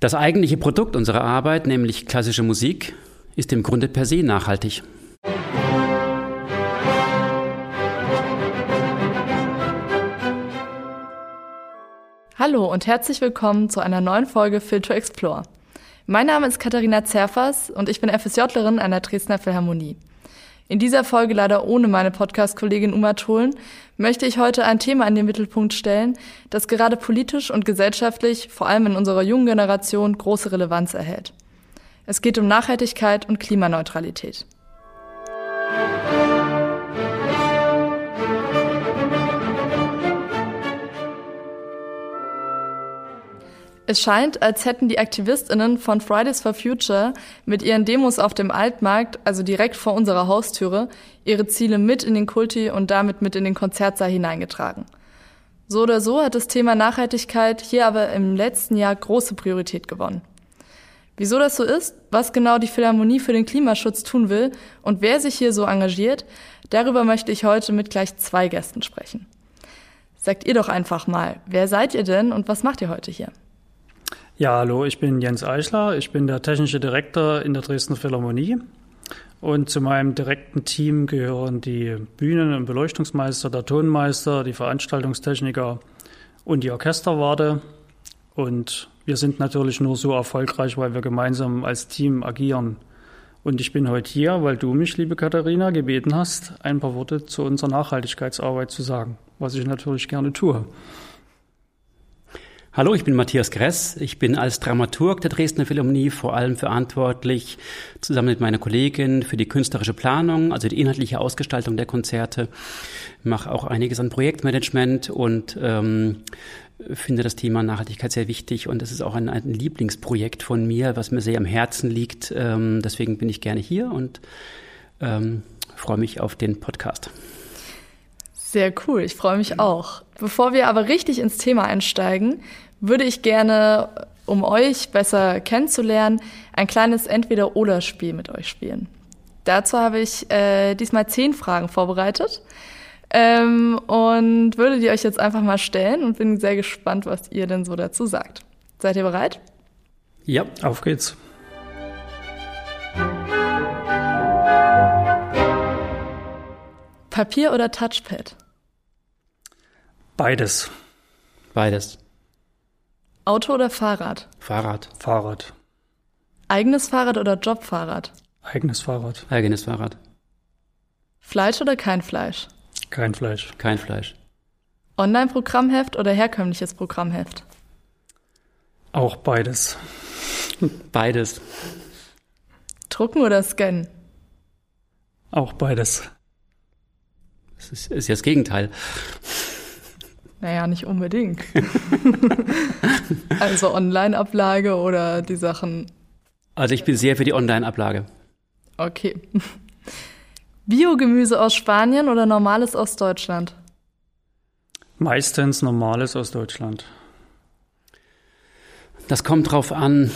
Das eigentliche Produkt unserer Arbeit, nämlich klassische Musik, ist im Grunde per se nachhaltig. Hallo und herzlich willkommen zu einer neuen Folge Film to Explore. Mein Name ist Katharina Zerfers und ich bin FSJlerin an der Dresdner Philharmonie. In dieser Folge leider ohne meine Podcast-Kollegin Uma Tholen möchte ich heute ein Thema in den Mittelpunkt stellen, das gerade politisch und gesellschaftlich, vor allem in unserer jungen Generation, große Relevanz erhält. Es geht um Nachhaltigkeit und Klimaneutralität. Es scheint, als hätten die AktivistInnen von Fridays for Future mit ihren Demos auf dem Altmarkt, also direkt vor unserer Haustüre, ihre Ziele mit in den Kulti und damit mit in den Konzertsaal hineingetragen. So oder so hat das Thema Nachhaltigkeit hier aber im letzten Jahr große Priorität gewonnen. Wieso das so ist, was genau die Philharmonie für den Klimaschutz tun will und wer sich hier so engagiert, darüber möchte ich heute mit gleich zwei Gästen sprechen. Sagt ihr doch einfach mal, wer seid ihr denn und was macht ihr heute hier? Ja, hallo, ich bin Jens Eichler. Ich bin der technische Direktor in der Dresdner Philharmonie. Und zu meinem direkten Team gehören die Bühnen- und Beleuchtungsmeister, der Tonmeister, die Veranstaltungstechniker und die Orchesterwarte. Und wir sind natürlich nur so erfolgreich, weil wir gemeinsam als Team agieren. Und ich bin heute hier, weil du mich, liebe Katharina, gebeten hast, ein paar Worte zu unserer Nachhaltigkeitsarbeit zu sagen, was ich natürlich gerne tue. Hallo, ich bin Matthias Gress. Ich bin als Dramaturg der Dresdner Philharmonie vor allem verantwortlich, zusammen mit meiner Kollegin, für die künstlerische Planung, also die inhaltliche Ausgestaltung der Konzerte. Mache auch einiges an Projektmanagement und ähm, finde das Thema Nachhaltigkeit sehr wichtig und es ist auch ein, ein, Lieblingsprojekt von mir, was mir sehr am Herzen liegt. Ähm, deswegen bin ich gerne hier und ähm, freue mich auf den Podcast. Sehr cool, ich freue mich auch. Bevor wir aber richtig ins Thema einsteigen, würde ich gerne, um euch besser kennenzulernen, ein kleines Entweder-Oder-Spiel mit euch spielen. Dazu habe ich äh, diesmal zehn Fragen vorbereitet ähm, und würde die euch jetzt einfach mal stellen und bin sehr gespannt, was ihr denn so dazu sagt. Seid ihr bereit? Ja, auf geht's. Papier oder Touchpad? Beides. Beides. Auto oder Fahrrad? Fahrrad. Fahrrad. Eigenes Fahrrad oder Jobfahrrad? Eigenes Fahrrad. Eigenes Fahrrad. Fleisch oder kein Fleisch? Kein Fleisch. Kein Fleisch. Online-Programmheft oder herkömmliches Programmheft? Auch beides. Beides. Drucken oder scannen? Auch beides. Das ist, ist ja das Gegenteil. Naja, nicht unbedingt. also Online-Ablage oder die Sachen. Also ich bin sehr für die Online-Ablage. Okay. Biogemüse aus Spanien oder normales aus Deutschland? Meistens normales aus Deutschland. Das kommt drauf an.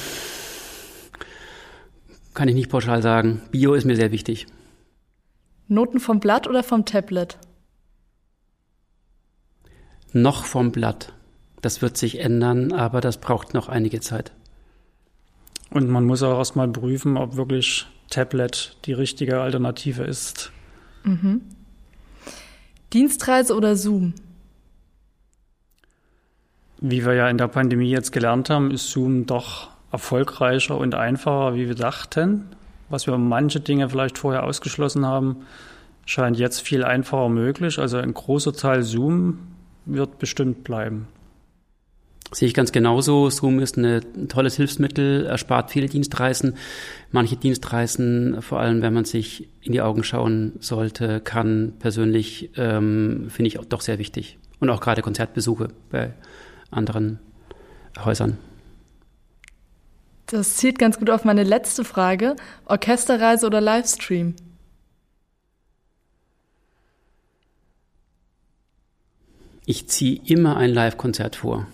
Kann ich nicht pauschal sagen. Bio ist mir sehr wichtig. Noten vom Blatt oder vom Tablet? noch vom Blatt. Das wird sich ändern, aber das braucht noch einige Zeit. Und man muss auch erstmal prüfen, ob wirklich Tablet die richtige Alternative ist. Mhm. Dienstreise oder Zoom? Wie wir ja in der Pandemie jetzt gelernt haben, ist Zoom doch erfolgreicher und einfacher, wie wir dachten. Was wir manche Dinge vielleicht vorher ausgeschlossen haben, scheint jetzt viel einfacher möglich. Also ein großer Teil Zoom wird bestimmt bleiben. Sehe ich ganz genauso. Zoom ist ein tolles Hilfsmittel, erspart viele Dienstreisen. Manche Dienstreisen, vor allem wenn man sich in die Augen schauen sollte, kann persönlich, ähm, finde ich auch doch sehr wichtig. Und auch gerade Konzertbesuche bei anderen Häusern. Das zielt ganz gut auf meine letzte Frage. Orchesterreise oder Livestream? Ich ziehe immer ein Live-Konzert vor.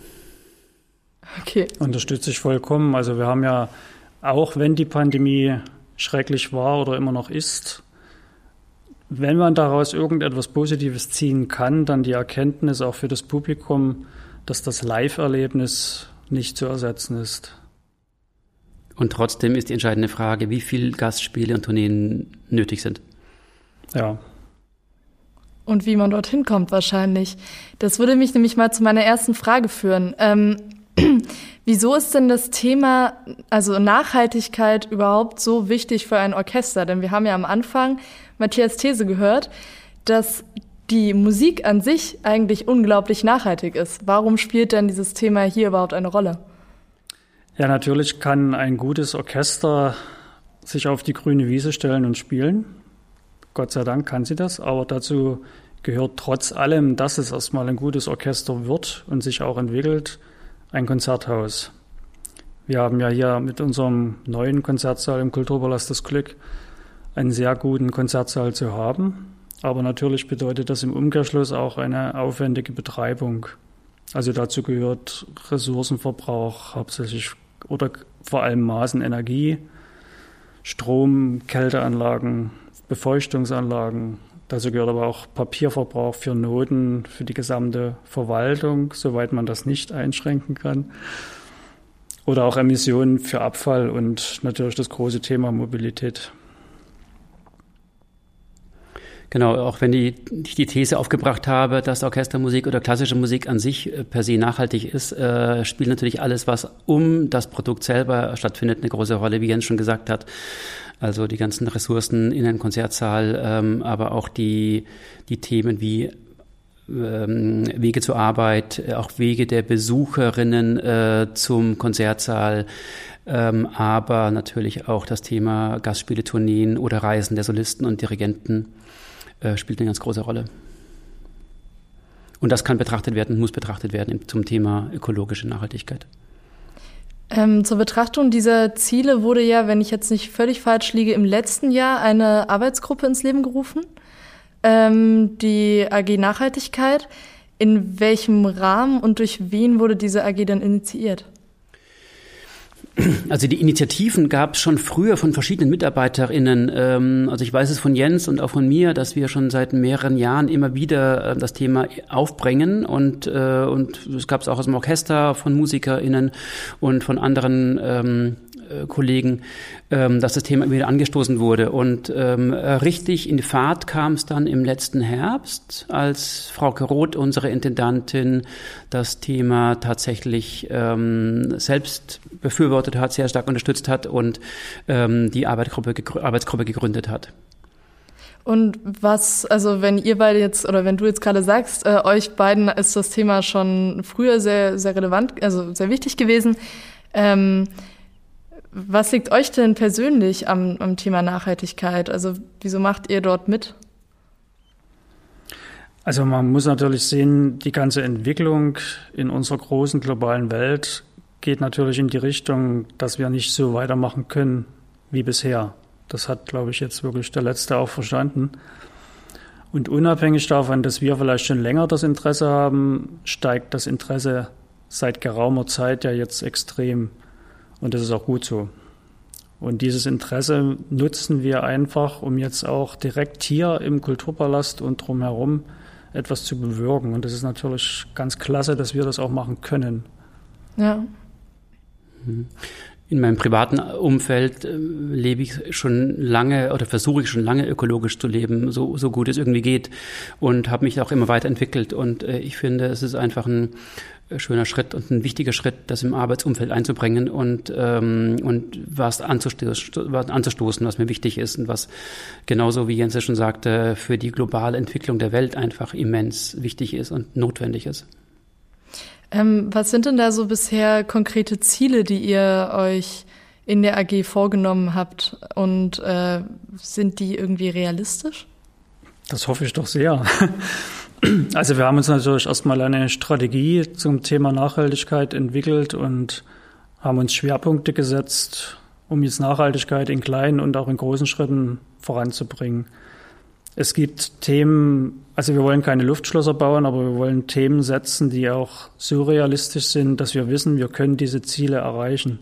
Okay. Unterstütze ich vollkommen. Also wir haben ja, auch wenn die Pandemie schrecklich war oder immer noch ist, wenn man daraus irgendetwas Positives ziehen kann, dann die Erkenntnis auch für das Publikum, dass das Live-Erlebnis nicht zu ersetzen ist. Und trotzdem ist die entscheidende Frage, wie viel Gastspiele und Tourneen nötig sind. Ja. Und wie man dorthin kommt wahrscheinlich. Das würde mich nämlich mal zu meiner ersten Frage führen. Ähm, wieso ist denn das Thema, also Nachhaltigkeit überhaupt so wichtig für ein Orchester? Denn wir haben ja am Anfang Matthias These gehört, dass die Musik an sich eigentlich unglaublich nachhaltig ist. Warum spielt denn dieses Thema hier überhaupt eine Rolle? Ja, natürlich kann ein gutes Orchester sich auf die grüne Wiese stellen und spielen. Gott sei Dank kann sie das, aber dazu gehört trotz allem, dass es erstmal ein gutes Orchester wird und sich auch entwickelt, ein Konzerthaus. Wir haben ja hier mit unserem neuen Konzertsaal im Kulturpalast das Glück, einen sehr guten Konzertsaal zu haben. Aber natürlich bedeutet das im Umkehrschluss auch eine aufwendige Betreibung. Also dazu gehört Ressourcenverbrauch hauptsächlich oder vor allem Maßen Energie, Strom, Kälteanlagen, Befeuchtungsanlagen. Dazu gehört aber auch Papierverbrauch für Noten, für die gesamte Verwaltung, soweit man das nicht einschränken kann. Oder auch Emissionen für Abfall und natürlich das große Thema Mobilität. Genau, auch wenn ich die These aufgebracht habe, dass Orchestermusik oder klassische Musik an sich äh, per se nachhaltig ist, äh, spielt natürlich alles, was um das Produkt selber stattfindet, eine große Rolle, wie Jens schon gesagt hat. Also die ganzen Ressourcen in den Konzertsaal, ähm, aber auch die, die Themen wie ähm, Wege zur Arbeit, äh, auch Wege der Besucherinnen zum Konzertsaal, ähm, aber natürlich auch das Thema Gastspiele, Tourneen oder Reisen der Solisten und Dirigenten äh, spielt eine ganz große Rolle. Und das kann betrachtet werden, muss betrachtet werden zum Thema ökologische Nachhaltigkeit. Ähm, zur Betrachtung dieser Ziele wurde ja, wenn ich jetzt nicht völlig falsch liege, im letzten Jahr eine Arbeitsgruppe ins Leben gerufen, ähm, die AG Nachhaltigkeit. In welchem Rahmen und durch wen wurde diese AG dann initiiert? Also die Initiativen gab es schon früher von verschiedenen MitarbeiterInnen. Ähm, also ich weiß es von Jens und auch von mir, dass wir schon seit mehreren Jahren immer wieder äh, das Thema aufbringen und äh, und es gab es auch aus dem Orchester von MusikerInnen und von anderen ähm, äh, Kollegen, ähm, dass das Thema wieder angestoßen wurde. Und ähm, richtig in Fahrt kam es dann im letzten Herbst, als Frau Roth, unsere Intendantin, das Thema tatsächlich ähm, selbst befürwortet hat, sehr stark unterstützt hat und ähm, die Arbeitsgruppe, Arbeitsgruppe gegründet hat. Und was, also wenn ihr beide jetzt oder wenn du jetzt gerade sagst, äh, euch beiden ist das Thema schon früher sehr, sehr relevant, also sehr wichtig gewesen. Ähm, was liegt euch denn persönlich am, am Thema Nachhaltigkeit? Also wieso macht ihr dort mit? Also man muss natürlich sehen, die ganze Entwicklung in unserer großen globalen Welt geht natürlich in die Richtung, dass wir nicht so weitermachen können wie bisher. Das hat, glaube ich, jetzt wirklich der Letzte auch verstanden. Und unabhängig davon, dass wir vielleicht schon länger das Interesse haben, steigt das Interesse seit geraumer Zeit ja jetzt extrem. Und das ist auch gut so. Und dieses Interesse nutzen wir einfach, um jetzt auch direkt hier im Kulturpalast und drumherum etwas zu bewirken. Und das ist natürlich ganz klasse, dass wir das auch machen können. Ja. Mhm. In meinem privaten Umfeld äh, lebe ich schon lange oder versuche ich schon lange ökologisch zu leben, so, so gut es irgendwie geht und habe mich auch immer weiterentwickelt. Und äh, ich finde, es ist einfach ein schöner Schritt und ein wichtiger Schritt, das im Arbeitsumfeld einzubringen und, ähm, und was, anzustoßen, was anzustoßen, was mir wichtig ist und was genauso wie Jens ja schon sagte, für die globale Entwicklung der Welt einfach immens wichtig ist und notwendig ist. Ähm, was sind denn da so bisher konkrete Ziele, die ihr euch in der AG vorgenommen habt und äh, sind die irgendwie realistisch? Das hoffe ich doch sehr. Also wir haben uns natürlich erstmal eine Strategie zum Thema Nachhaltigkeit entwickelt und haben uns Schwerpunkte gesetzt, um jetzt Nachhaltigkeit in kleinen und auch in großen Schritten voranzubringen. Es gibt Themen, also wir wollen keine Luftschlösser bauen, aber wir wollen Themen setzen, die auch so realistisch sind, dass wir wissen, wir können diese Ziele erreichen.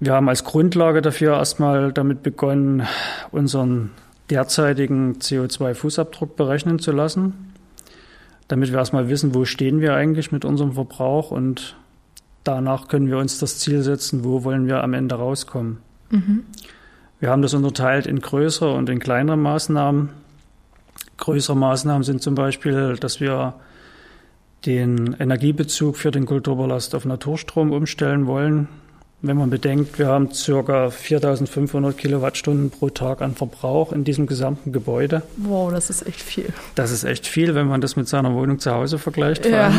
Wir haben als Grundlage dafür erstmal damit begonnen, unseren derzeitigen CO2-Fußabdruck berechnen zu lassen, damit wir erstmal wissen, wo stehen wir eigentlich mit unserem Verbrauch und danach können wir uns das Ziel setzen, wo wollen wir am Ende rauskommen. Mhm. Wir haben das unterteilt in größere und in kleinere Maßnahmen. Größere Maßnahmen sind zum Beispiel, dass wir den Energiebezug für den Kulturballast auf Naturstrom umstellen wollen. Wenn man bedenkt, wir haben ca. 4500 Kilowattstunden pro Tag an Verbrauch in diesem gesamten Gebäude. Wow, das ist echt viel. Das ist echt viel, wenn man das mit seiner Wohnung zu Hause vergleicht. Ja.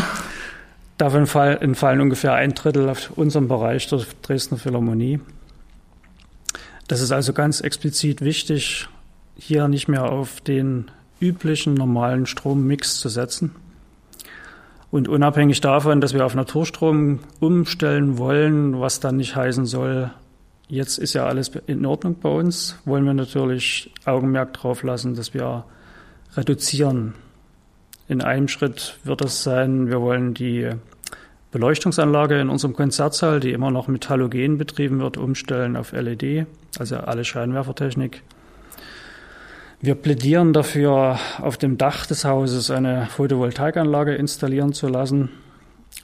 Davon entfallen ungefähr ein Drittel auf unserem Bereich der Dresdner Philharmonie. Das ist also ganz explizit wichtig, hier nicht mehr auf den üblichen normalen Strommix zu setzen. Und unabhängig davon, dass wir auf Naturstrom umstellen wollen, was dann nicht heißen soll, jetzt ist ja alles in Ordnung bei uns, wollen wir natürlich Augenmerk darauf lassen, dass wir reduzieren. In einem Schritt wird es sein, wir wollen die Beleuchtungsanlage in unserem Konzertsaal, die immer noch mit Halogen betrieben wird, umstellen auf LED, also alle Scheinwerfertechnik. Wir plädieren dafür, auf dem Dach des Hauses eine Photovoltaikanlage installieren zu lassen.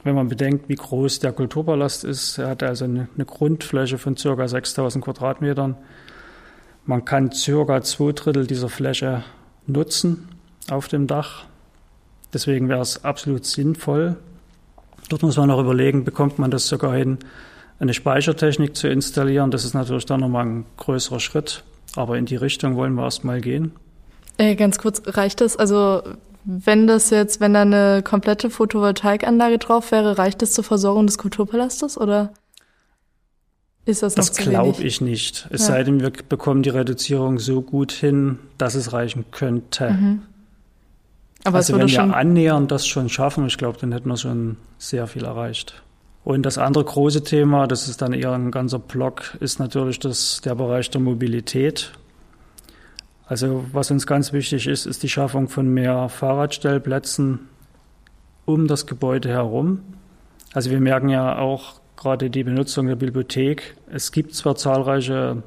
Wenn man bedenkt, wie groß der Kulturpalast ist, er hat also eine, eine Grundfläche von ca. 6000 Quadratmetern. Man kann ca. zwei Drittel dieser Fläche nutzen auf dem Dach. Deswegen wäre es absolut sinnvoll, Dort muss man auch überlegen, bekommt man das sogar hin, eine Speichertechnik zu installieren. Das ist natürlich dann nochmal ein größerer Schritt. Aber in die Richtung wollen wir erstmal gehen. Äh, ganz kurz, reicht das? Also, wenn das jetzt, wenn da eine komplette Photovoltaikanlage drauf wäre, reicht das zur Versorgung des Kulturpalastes oder ist das noch Das glaube ich nicht. Es ja. sei denn, wir bekommen die Reduzierung so gut hin, dass es reichen könnte. Mhm. Aber also wenn wir annähernd das schon schaffen, ich glaube, dann hätten wir schon sehr viel erreicht. Und das andere große Thema, das ist dann eher ein ganzer Block, ist natürlich das, der Bereich der Mobilität. Also was uns ganz wichtig ist, ist die Schaffung von mehr Fahrradstellplätzen um das Gebäude herum. Also wir merken ja auch gerade die Benutzung der Bibliothek. Es gibt zwar zahlreiche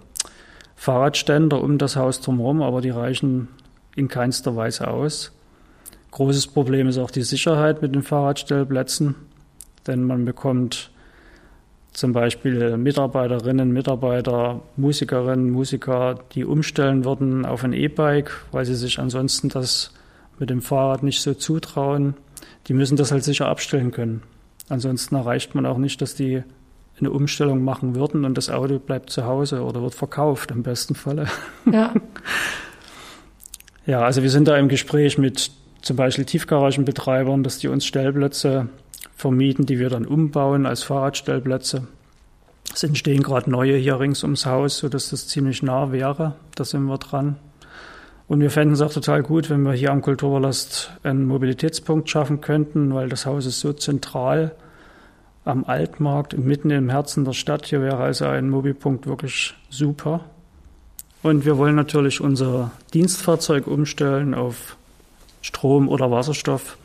Fahrradständer um das Haus drumherum, aber die reichen in keinster Weise aus. Großes Problem ist auch die Sicherheit mit den Fahrradstellplätzen, denn man bekommt zum Beispiel Mitarbeiterinnen, Mitarbeiter, Musikerinnen, Musiker, die umstellen würden auf ein E-Bike, weil sie sich ansonsten das mit dem Fahrrad nicht so zutrauen. Die müssen das halt sicher abstellen können. Ansonsten erreicht man auch nicht, dass die eine Umstellung machen würden und das Auto bleibt zu Hause oder wird verkauft im besten Falle. Ja. ja, also wir sind da im Gespräch mit zum Beispiel Tiefgaragenbetreibern, dass die uns Stellplätze vermieten, die wir dann umbauen als Fahrradstellplätze. Es entstehen gerade neue hier rings ums Haus, sodass das ziemlich nah wäre. Da sind wir dran. Und wir fänden es auch total gut, wenn wir hier am Kulturpalast einen Mobilitätspunkt schaffen könnten, weil das Haus ist so zentral am Altmarkt mitten im Herzen der Stadt. Hier wäre also ein Mobilpunkt wirklich super. Und wir wollen natürlich unser Dienstfahrzeug umstellen auf Strom oder Wasserstoff.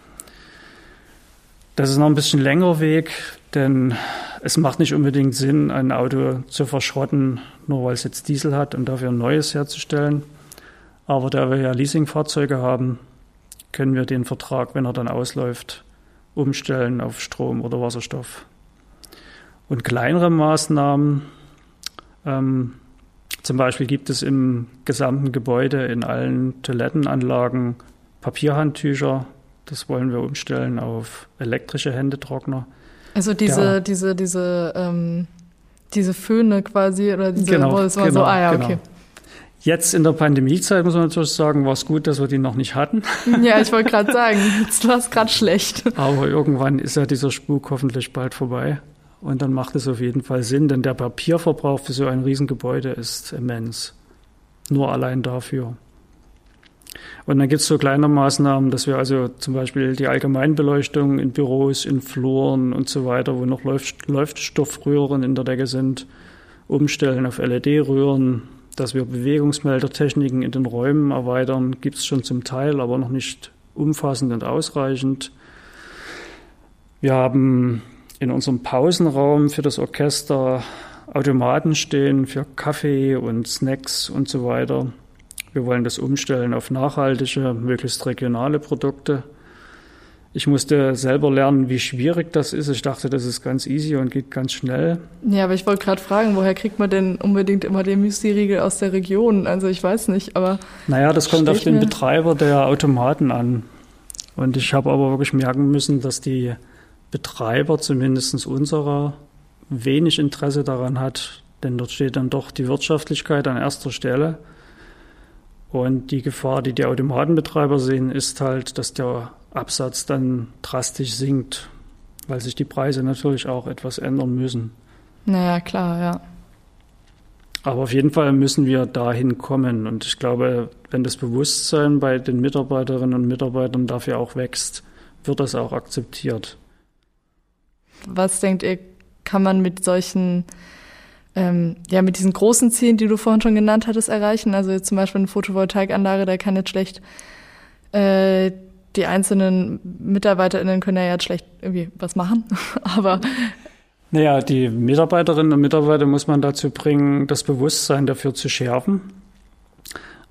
Das ist noch ein bisschen längerer Weg, denn es macht nicht unbedingt Sinn, ein Auto zu verschrotten, nur weil es jetzt Diesel hat und dafür ein neues herzustellen. Aber da wir ja Leasingfahrzeuge haben, können wir den Vertrag, wenn er dann ausläuft, umstellen auf Strom oder Wasserstoff. Und kleinere Maßnahmen, ähm, zum Beispiel gibt es im gesamten Gebäude in allen Toilettenanlagen Papierhandtücher. Das wollen wir umstellen auf elektrische Händetrockner. Also diese, ja. diese, diese, ähm, diese Föhne quasi oder diese, genau, war genau, so, ah ja, genau. okay. Jetzt in der Pandemiezeit muss man natürlich sagen, war es gut, dass wir die noch nicht hatten. Ja, ich wollte gerade sagen, jetzt war es gerade schlecht. Aber irgendwann ist ja dieser Spuk hoffentlich bald vorbei. Und dann macht es auf jeden Fall Sinn, denn der Papierverbrauch für so ein Riesengebäude ist immens. Nur allein dafür. Und dann gibt es so kleine Maßnahmen, dass wir also zum Beispiel die Allgemeinbeleuchtung in Büros, in Fluren und so weiter, wo noch Leuchtstoffröhren in der Decke sind, umstellen auf LED-Röhren, dass wir Bewegungsmeldertechniken in den Räumen erweitern, gibt es schon zum Teil, aber noch nicht umfassend und ausreichend. Wir haben in unserem Pausenraum für das Orchester Automaten stehen für Kaffee und Snacks und so weiter. Wir wollen das umstellen auf nachhaltige, möglichst regionale Produkte. Ich musste selber lernen, wie schwierig das ist. Ich dachte, das ist ganz easy und geht ganz schnell. Ja, aber ich wollte gerade fragen, woher kriegt man denn unbedingt immer den Müsli-Riegel aus der Region? Also ich weiß nicht, aber. Naja, das kommt auf den Betreiber der Automaten an. Und ich habe aber wirklich merken müssen, dass die Betreiber, zumindest unserer, wenig Interesse daran hat, denn dort steht dann doch die Wirtschaftlichkeit an erster Stelle. Und die Gefahr, die die Automatenbetreiber sehen, ist halt, dass der Absatz dann drastisch sinkt, weil sich die Preise natürlich auch etwas ändern müssen. Naja, klar, ja. Aber auf jeden Fall müssen wir dahin kommen. Und ich glaube, wenn das Bewusstsein bei den Mitarbeiterinnen und Mitarbeitern dafür auch wächst, wird das auch akzeptiert. Was denkt ihr, kann man mit solchen, ähm, ja, mit diesen großen Zielen, die du vorhin schon genannt hattest, erreichen? Also jetzt zum Beispiel eine Photovoltaikanlage, da kann jetzt schlecht äh, die einzelnen MitarbeiterInnen können ja jetzt schlecht irgendwie was machen, aber naja, die Mitarbeiterinnen und Mitarbeiter muss man dazu bringen, das Bewusstsein dafür zu schärfen.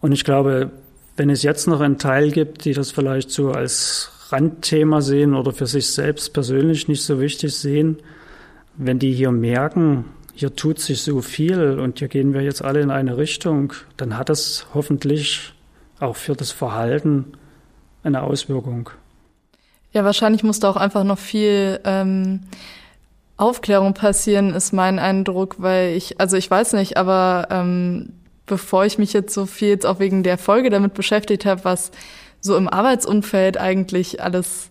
Und ich glaube, wenn es jetzt noch einen Teil gibt, die das vielleicht so als Randthema sehen oder für sich selbst persönlich nicht so wichtig sehen, wenn die hier merken, hier tut sich so viel und hier gehen wir jetzt alle in eine Richtung, dann hat das hoffentlich auch für das Verhalten eine Auswirkung. Ja, wahrscheinlich muss da auch einfach noch viel ähm, Aufklärung passieren, ist mein Eindruck, weil ich, also ich weiß nicht, aber ähm, bevor ich mich jetzt so viel jetzt auch wegen der Folge damit beschäftigt habe, was so im Arbeitsumfeld eigentlich alles,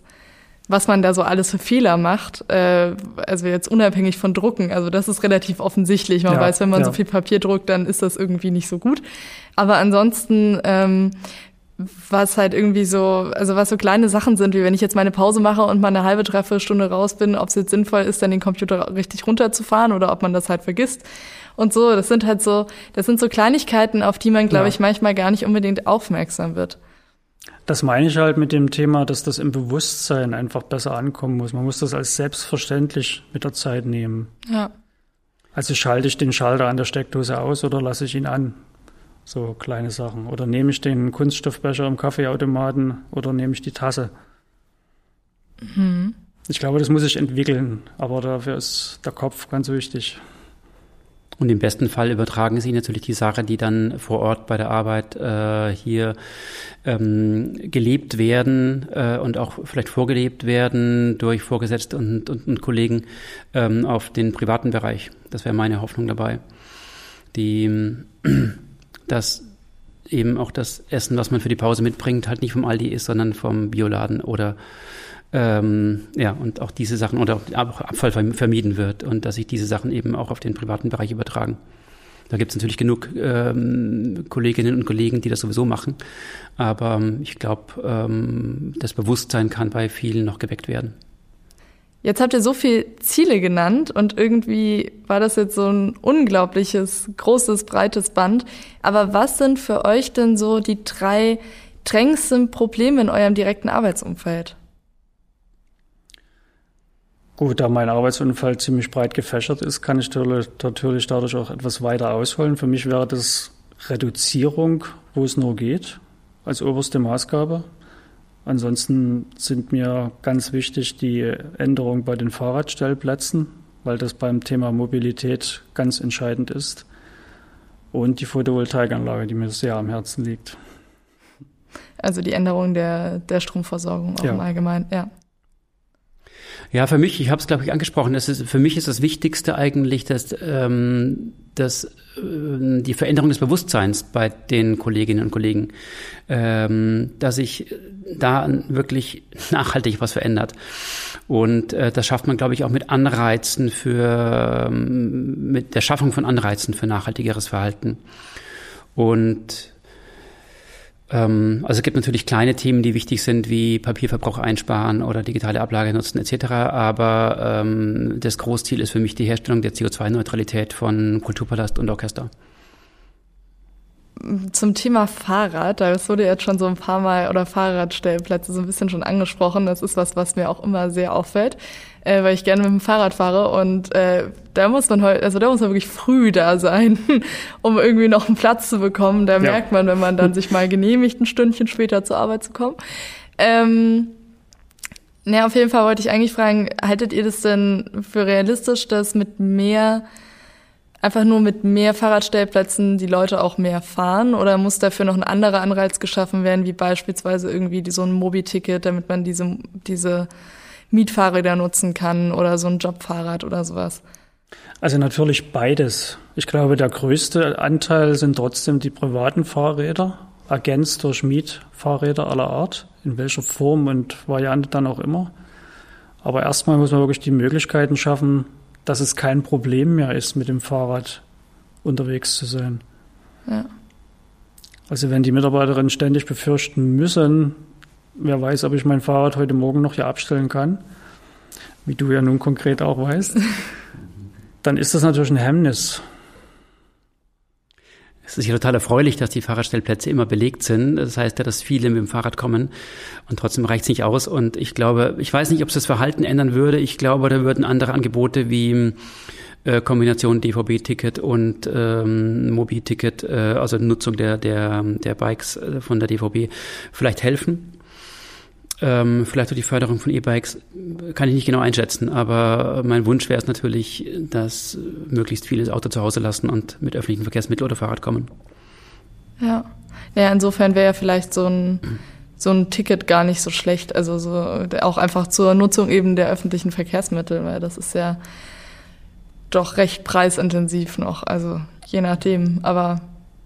was man da so alles für Fehler macht, äh, also jetzt unabhängig von Drucken, also das ist relativ offensichtlich. Man ja, weiß, wenn man ja. so viel Papier druckt, dann ist das irgendwie nicht so gut. Aber ansonsten ähm, was halt irgendwie so, also was so kleine Sachen sind, wie wenn ich jetzt meine Pause mache und mal eine halbe, dreiviertel Stunde raus bin, ob es jetzt sinnvoll ist, dann den Computer richtig runterzufahren oder ob man das halt vergisst. Und so, das sind halt so, das sind so Kleinigkeiten, auf die man, glaube ja. ich, manchmal gar nicht unbedingt aufmerksam wird. Das meine ich halt mit dem Thema, dass das im Bewusstsein einfach besser ankommen muss. Man muss das als selbstverständlich mit der Zeit nehmen. Ja. Also schalte ich den Schalter an der Steckdose aus oder lasse ich ihn an? So kleine Sachen. Oder nehme ich den Kunststoffbecher im Kaffeeautomaten oder nehme ich die Tasse? Mhm. Ich glaube, das muss sich entwickeln, aber dafür ist der Kopf ganz wichtig. Und im besten Fall übertragen Sie natürlich die Sache, die dann vor Ort bei der Arbeit äh, hier ähm, gelebt werden äh, und auch vielleicht vorgelebt werden durch Vorgesetzte und, und, und Kollegen ähm, auf den privaten Bereich. Das wäre meine Hoffnung dabei. Die dass eben auch das Essen, was man für die Pause mitbringt, halt nicht vom Aldi ist, sondern vom Bioladen oder ähm, ja, und auch diese Sachen oder auch Abfall vermieden wird und dass sich diese Sachen eben auch auf den privaten Bereich übertragen. Da gibt es natürlich genug ähm, Kolleginnen und Kollegen, die das sowieso machen. Aber ähm, ich glaube, ähm, das Bewusstsein kann bei vielen noch geweckt werden. Jetzt habt ihr so viele Ziele genannt und irgendwie war das jetzt so ein unglaubliches, großes, breites Band. Aber was sind für euch denn so die drei drängendsten Probleme in eurem direkten Arbeitsumfeld? Gut, da mein Arbeitsumfeld ziemlich breit gefächert ist, kann ich natürlich dadurch auch etwas weiter ausholen. Für mich wäre das Reduzierung, wo es nur geht, als oberste Maßgabe. Ansonsten sind mir ganz wichtig die Änderungen bei den Fahrradstellplätzen, weil das beim Thema Mobilität ganz entscheidend ist. Und die Photovoltaikanlage, die mir sehr am Herzen liegt. Also die Änderung der, der Stromversorgung auch ja. im Allgemeinen, ja. Ja, für mich, ich habe es glaube ich angesprochen, das ist, für mich ist das Wichtigste eigentlich, dass, ähm, dass äh, die Veränderung des Bewusstseins bei den Kolleginnen und Kollegen, ähm, dass sich da wirklich nachhaltig was verändert. Und äh, das schafft man, glaube ich, auch mit Anreizen für, ähm, mit der Schaffung von Anreizen für nachhaltigeres Verhalten. Und ähm, also es gibt natürlich kleine Themen, die wichtig sind, wie Papierverbrauch einsparen oder digitale Ablage nutzen etc. Aber ähm, das Großziel ist für mich die Herstellung der CO2-Neutralität von Kulturpalast und Orchester. Zum Thema Fahrrad, das wurde jetzt schon so ein paar Mal, oder Fahrradstellplätze so ein bisschen schon angesprochen. Das ist was, was mir auch immer sehr auffällt äh, weil ich gerne mit dem Fahrrad fahre und äh, da muss man heute, also da muss man wirklich früh da sein, um irgendwie noch einen Platz zu bekommen. Da ja. merkt man, wenn man dann sich mal genehmigt, ein Stündchen später zur Arbeit zu kommen. Ähm, Ja, auf jeden Fall wollte ich eigentlich fragen, haltet ihr das denn für realistisch, dass mit mehr, einfach nur mit mehr Fahrradstellplätzen die Leute auch mehr fahren? Oder muss dafür noch ein anderer Anreiz geschaffen werden, wie beispielsweise irgendwie so ein Mobi-Ticket, damit man diese, diese Mietfahrräder nutzen kann oder so ein Jobfahrrad oder sowas? Also natürlich beides. Ich glaube, der größte Anteil sind trotzdem die privaten Fahrräder, ergänzt durch Mietfahrräder aller Art, in welcher Form und Variante dann auch immer. Aber erstmal muss man wirklich die Möglichkeiten schaffen, dass es kein Problem mehr ist, mit dem Fahrrad unterwegs zu sein. Ja. Also wenn die Mitarbeiterinnen ständig befürchten müssen, wer weiß, ob ich mein Fahrrad heute Morgen noch hier abstellen kann, wie du ja nun konkret auch weißt, dann ist das natürlich ein Hemmnis. Es ist ja total erfreulich, dass die Fahrradstellplätze immer belegt sind. Das heißt ja, dass viele mit dem Fahrrad kommen und trotzdem reicht es nicht aus. Und ich glaube, ich weiß nicht, ob es das Verhalten ändern würde. Ich glaube, da würden andere Angebote wie äh, Kombination DVB-Ticket und ähm, Mobi-Ticket, äh, also Nutzung der, der, der Bikes äh, von der DVB vielleicht helfen. Ähm, vielleicht auch die Förderung von E-Bikes kann ich nicht genau einschätzen, aber mein Wunsch wäre es natürlich, dass möglichst viele das Auto zu Hause lassen und mit öffentlichen Verkehrsmitteln oder Fahrrad kommen. Ja, ja insofern wäre ja vielleicht so ein, so ein Ticket gar nicht so schlecht, also so auch einfach zur Nutzung eben der öffentlichen Verkehrsmittel, weil das ist ja doch recht preisintensiv noch, also je nachdem, aber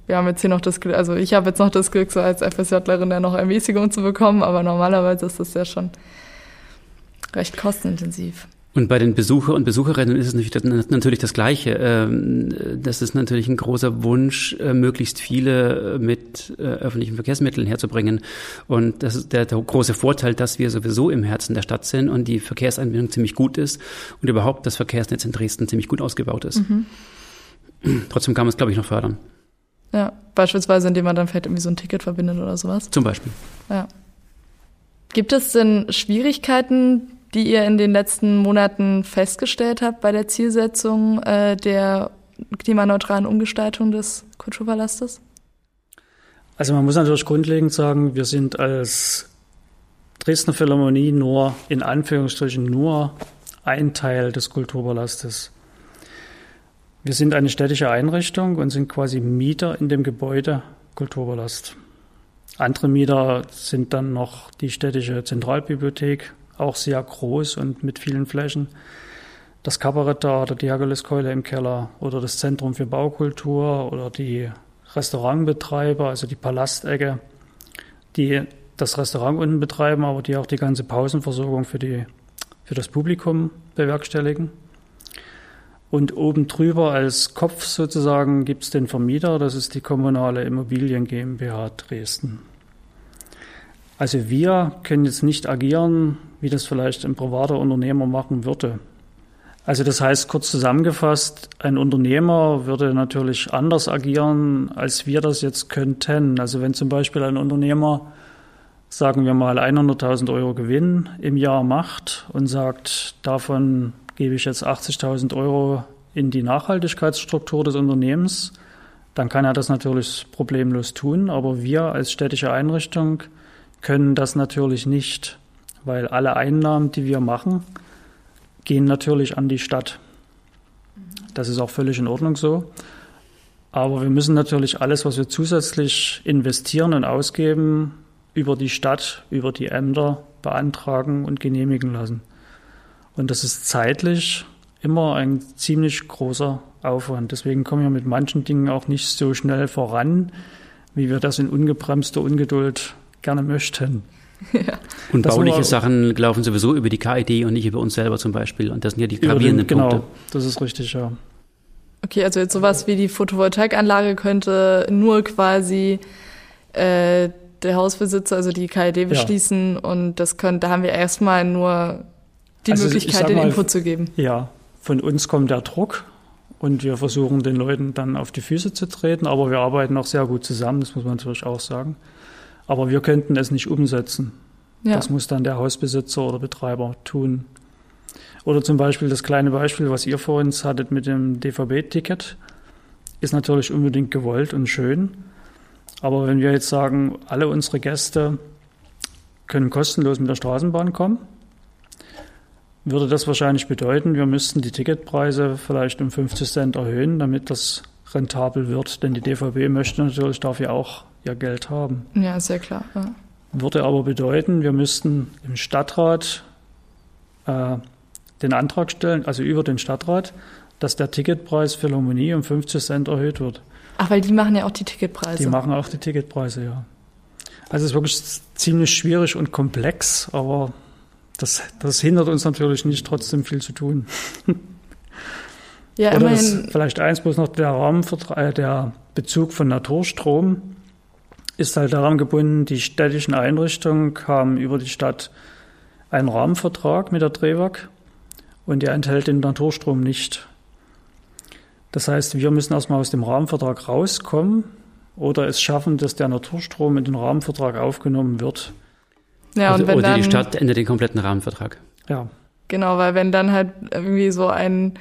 wir haben jetzt hier noch das Glück, also ich habe jetzt noch das Glück, so als FSJlerin ja noch Ermäßigung zu bekommen, aber normalerweise ist das ja schon recht kostenintensiv. Und bei den Besucher und Besucherinnen ist es natürlich das Gleiche. Ähm, das ist natürlich ein großer Wunsch, äh, möglichst viele äh, mit äh, öffentlichen Verkehrsmitteln herzubringen. Und das ist der, der große Vorteil, dass wir sowieso im Herzen der Stadt sind und die Verkehrsanbindung ziemlich gut ist und überhaupt das Verkehrsnetz in Dresden ziemlich gut ausgebaut ist. Mhm. Trotzdem kann man es, glaube ich, noch fördern. Ja, beispielsweise, indem man dann vielleicht irgendwie so ein Ticket verbindet oder sowas. Zum Beispiel. Ja. Gibt es denn Schwierigkeiten, die ihr in den letzten Monaten festgestellt habt bei der Zielsetzung äh, der klimaneutralen Umgestaltung des Kulturpalastes? Also man muss natürlich grundlegend sagen, wir sind als Dresdner Philharmonie nur in Anführungsstrichen nur ein Teil des Kulturpalastes. Wir sind eine städtische Einrichtung und sind quasi Mieter in dem Gebäude Kulturpalast. Andere Mieter sind dann noch die städtische Zentralbibliothek, auch sehr groß und mit vielen Flächen. Das Kabaretttheater, die Herkuleskeule im Keller oder das Zentrum für Baukultur oder die Restaurantbetreiber, also die Palastecke, die das Restaurant unten betreiben, aber die auch die ganze Pausenversorgung für, die, für das Publikum bewerkstelligen. Und oben drüber als Kopf sozusagen gibt es den Vermieter, das ist die kommunale Immobilien GmbH Dresden. Also wir können jetzt nicht agieren, wie das vielleicht ein privater Unternehmer machen würde. Also das heißt kurz zusammengefasst, ein Unternehmer würde natürlich anders agieren, als wir das jetzt könnten. Also wenn zum Beispiel ein Unternehmer, sagen wir mal, 100.000 Euro Gewinn im Jahr macht und sagt, davon gebe ich jetzt 80.000 Euro in die Nachhaltigkeitsstruktur des Unternehmens, dann kann er das natürlich problemlos tun. Aber wir als städtische Einrichtung können das natürlich nicht, weil alle Einnahmen, die wir machen, gehen natürlich an die Stadt. Das ist auch völlig in Ordnung so. Aber wir müssen natürlich alles, was wir zusätzlich investieren und ausgeben, über die Stadt, über die Ämter beantragen und genehmigen lassen. Und das ist zeitlich immer ein ziemlich großer Aufwand. Deswegen kommen wir mit manchen Dingen auch nicht so schnell voran, wie wir das in ungebremster Ungeduld gerne möchten. Ja. Und das bauliche Sachen laufen sowieso über die KID und nicht über uns selber zum Beispiel. Und das sind ja die gravierenden genau, Punkte. Genau, das ist richtig, ja. Okay, also jetzt sowas wie die Photovoltaikanlage könnte nur quasi äh, der Hausbesitzer, also die KID beschließen ja. und das könnte, da haben wir erstmal nur die also Möglichkeit, den Input zu geben. Ja, von uns kommt der Druck und wir versuchen den Leuten dann auf die Füße zu treten, aber wir arbeiten auch sehr gut zusammen, das muss man natürlich auch sagen. Aber wir könnten es nicht umsetzen. Ja. Das muss dann der Hausbesitzer oder Betreiber tun. Oder zum Beispiel das kleine Beispiel, was ihr vor uns hattet mit dem DVB-Ticket, ist natürlich unbedingt gewollt und schön. Aber wenn wir jetzt sagen, alle unsere Gäste können kostenlos mit der Straßenbahn kommen, würde das wahrscheinlich bedeuten, wir müssten die Ticketpreise vielleicht um 50 Cent erhöhen, damit das rentabel wird. Denn die DVB möchte natürlich dafür auch ihr Geld haben. Ja, sehr klar. Ja. Würde aber bedeuten, wir müssten im Stadtrat äh, den Antrag stellen, also über den Stadtrat, dass der Ticketpreis für Philharmonie um 50 Cent erhöht wird. Ach, weil die machen ja auch die Ticketpreise. Die machen auch die Ticketpreise, ja. Also es ist wirklich ziemlich schwierig und komplex, aber das, das hindert uns natürlich nicht, trotzdem viel zu tun. Ja, Oder immerhin. vielleicht eins bloß noch der Rahmenvertrag, äh, der Bezug von Naturstrom ist halt daran gebunden, die städtischen Einrichtungen haben über die Stadt einen Rahmenvertrag mit der Drehwag und der enthält den Naturstrom nicht. Das heißt, wir müssen erstmal aus dem Rahmenvertrag rauskommen oder es schaffen, dass der Naturstrom in den Rahmenvertrag aufgenommen wird. Ja, also, und wenn oder dann, die Stadt ändert den kompletten Rahmenvertrag. Ja. Genau, weil wenn dann halt irgendwie so ein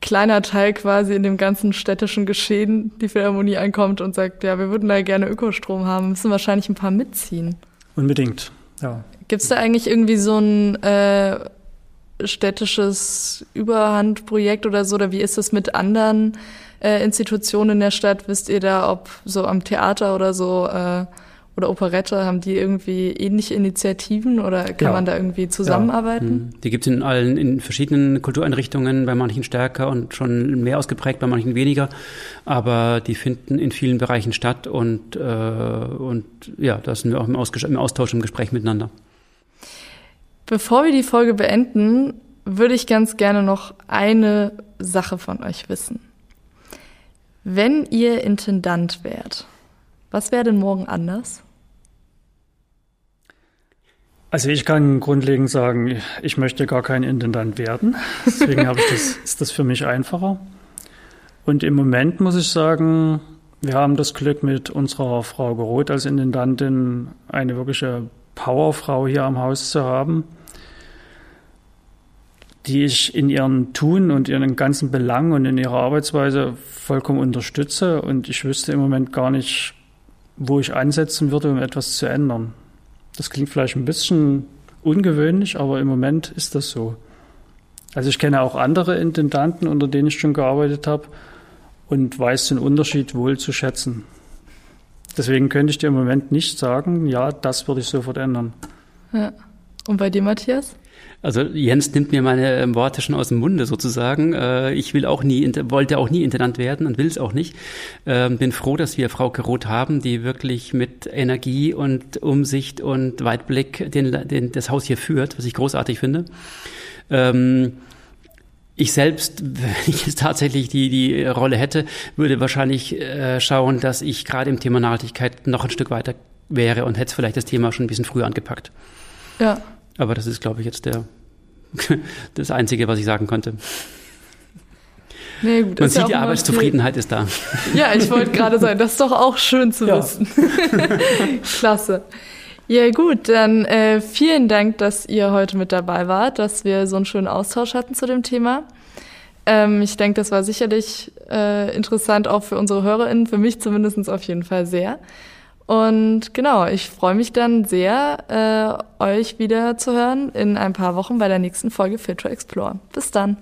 kleiner Teil quasi in dem ganzen städtischen Geschehen die Philharmonie ankommt und sagt, ja, wir würden da gerne Ökostrom haben, müssen wahrscheinlich ein paar mitziehen. Unbedingt, ja. Gibt es da eigentlich irgendwie so ein äh, städtisches Überhandprojekt oder so, oder wie ist es mit anderen äh, Institutionen in der Stadt? Wisst ihr da, ob so am Theater oder so äh, oder Operette, haben die irgendwie ähnliche Initiativen oder kann ja. man da irgendwie zusammenarbeiten? Ja. Mhm. Die gibt es in allen, in verschiedenen Kultureinrichtungen, bei manchen stärker und schon mehr ausgeprägt, bei manchen weniger. Aber die finden in vielen Bereichen statt und, äh, und ja, da sind wir auch im, im Austausch, im Gespräch miteinander. Bevor wir die Folge beenden, würde ich ganz gerne noch eine Sache von euch wissen. Wenn ihr Intendant wärt, was wäre denn morgen anders? Also ich kann grundlegend sagen, ich möchte gar kein Intendant werden. Deswegen habe ich das, ist das für mich einfacher. Und im Moment muss ich sagen, wir haben das Glück mit unserer Frau Geroth als Intendantin eine wirkliche Powerfrau hier am Haus zu haben, die ich in ihren Tun und ihren ganzen Belangen und in ihrer Arbeitsweise vollkommen unterstütze. Und ich wüsste im Moment gar nicht, wo ich ansetzen würde, um etwas zu ändern. Das klingt vielleicht ein bisschen ungewöhnlich, aber im Moment ist das so. Also ich kenne auch andere Intendanten, unter denen ich schon gearbeitet habe und weiß den Unterschied wohl zu schätzen. Deswegen könnte ich dir im Moment nicht sagen, ja, das würde ich sofort ändern. Ja. Und bei dir, Matthias? Also Jens nimmt mir meine ähm, Worte schon aus dem Munde sozusagen. Äh, ich will auch nie, wollte auch nie Intendant werden und will es auch nicht. Ähm, bin froh, dass wir Frau Roth haben, die wirklich mit Energie und Umsicht und Weitblick den, den, das Haus hier führt, was ich großartig finde. Ähm, ich selbst, wenn ich jetzt tatsächlich die, die Rolle hätte, würde wahrscheinlich äh, schauen, dass ich gerade im Thema Nachhaltigkeit noch ein Stück weiter wäre und hätte vielleicht das Thema schon ein bisschen früher angepackt. Ja. Aber das ist, glaube ich, jetzt der, das Einzige, was ich sagen konnte. Nee, gut, Man sieht, ja die Arbeitszufriedenheit ist da. Ja, ich wollte gerade sagen, das ist doch auch schön zu ja. wissen. Klasse. Ja gut, dann äh, vielen Dank, dass ihr heute mit dabei wart, dass wir so einen schönen Austausch hatten zu dem Thema. Ähm, ich denke, das war sicherlich äh, interessant auch für unsere HörerInnen, für mich zumindest auf jeden Fall sehr. Und genau, ich freue mich dann sehr, äh, euch wieder zu hören in ein paar Wochen bei der nächsten Folge Fit to Explore. Bis dann.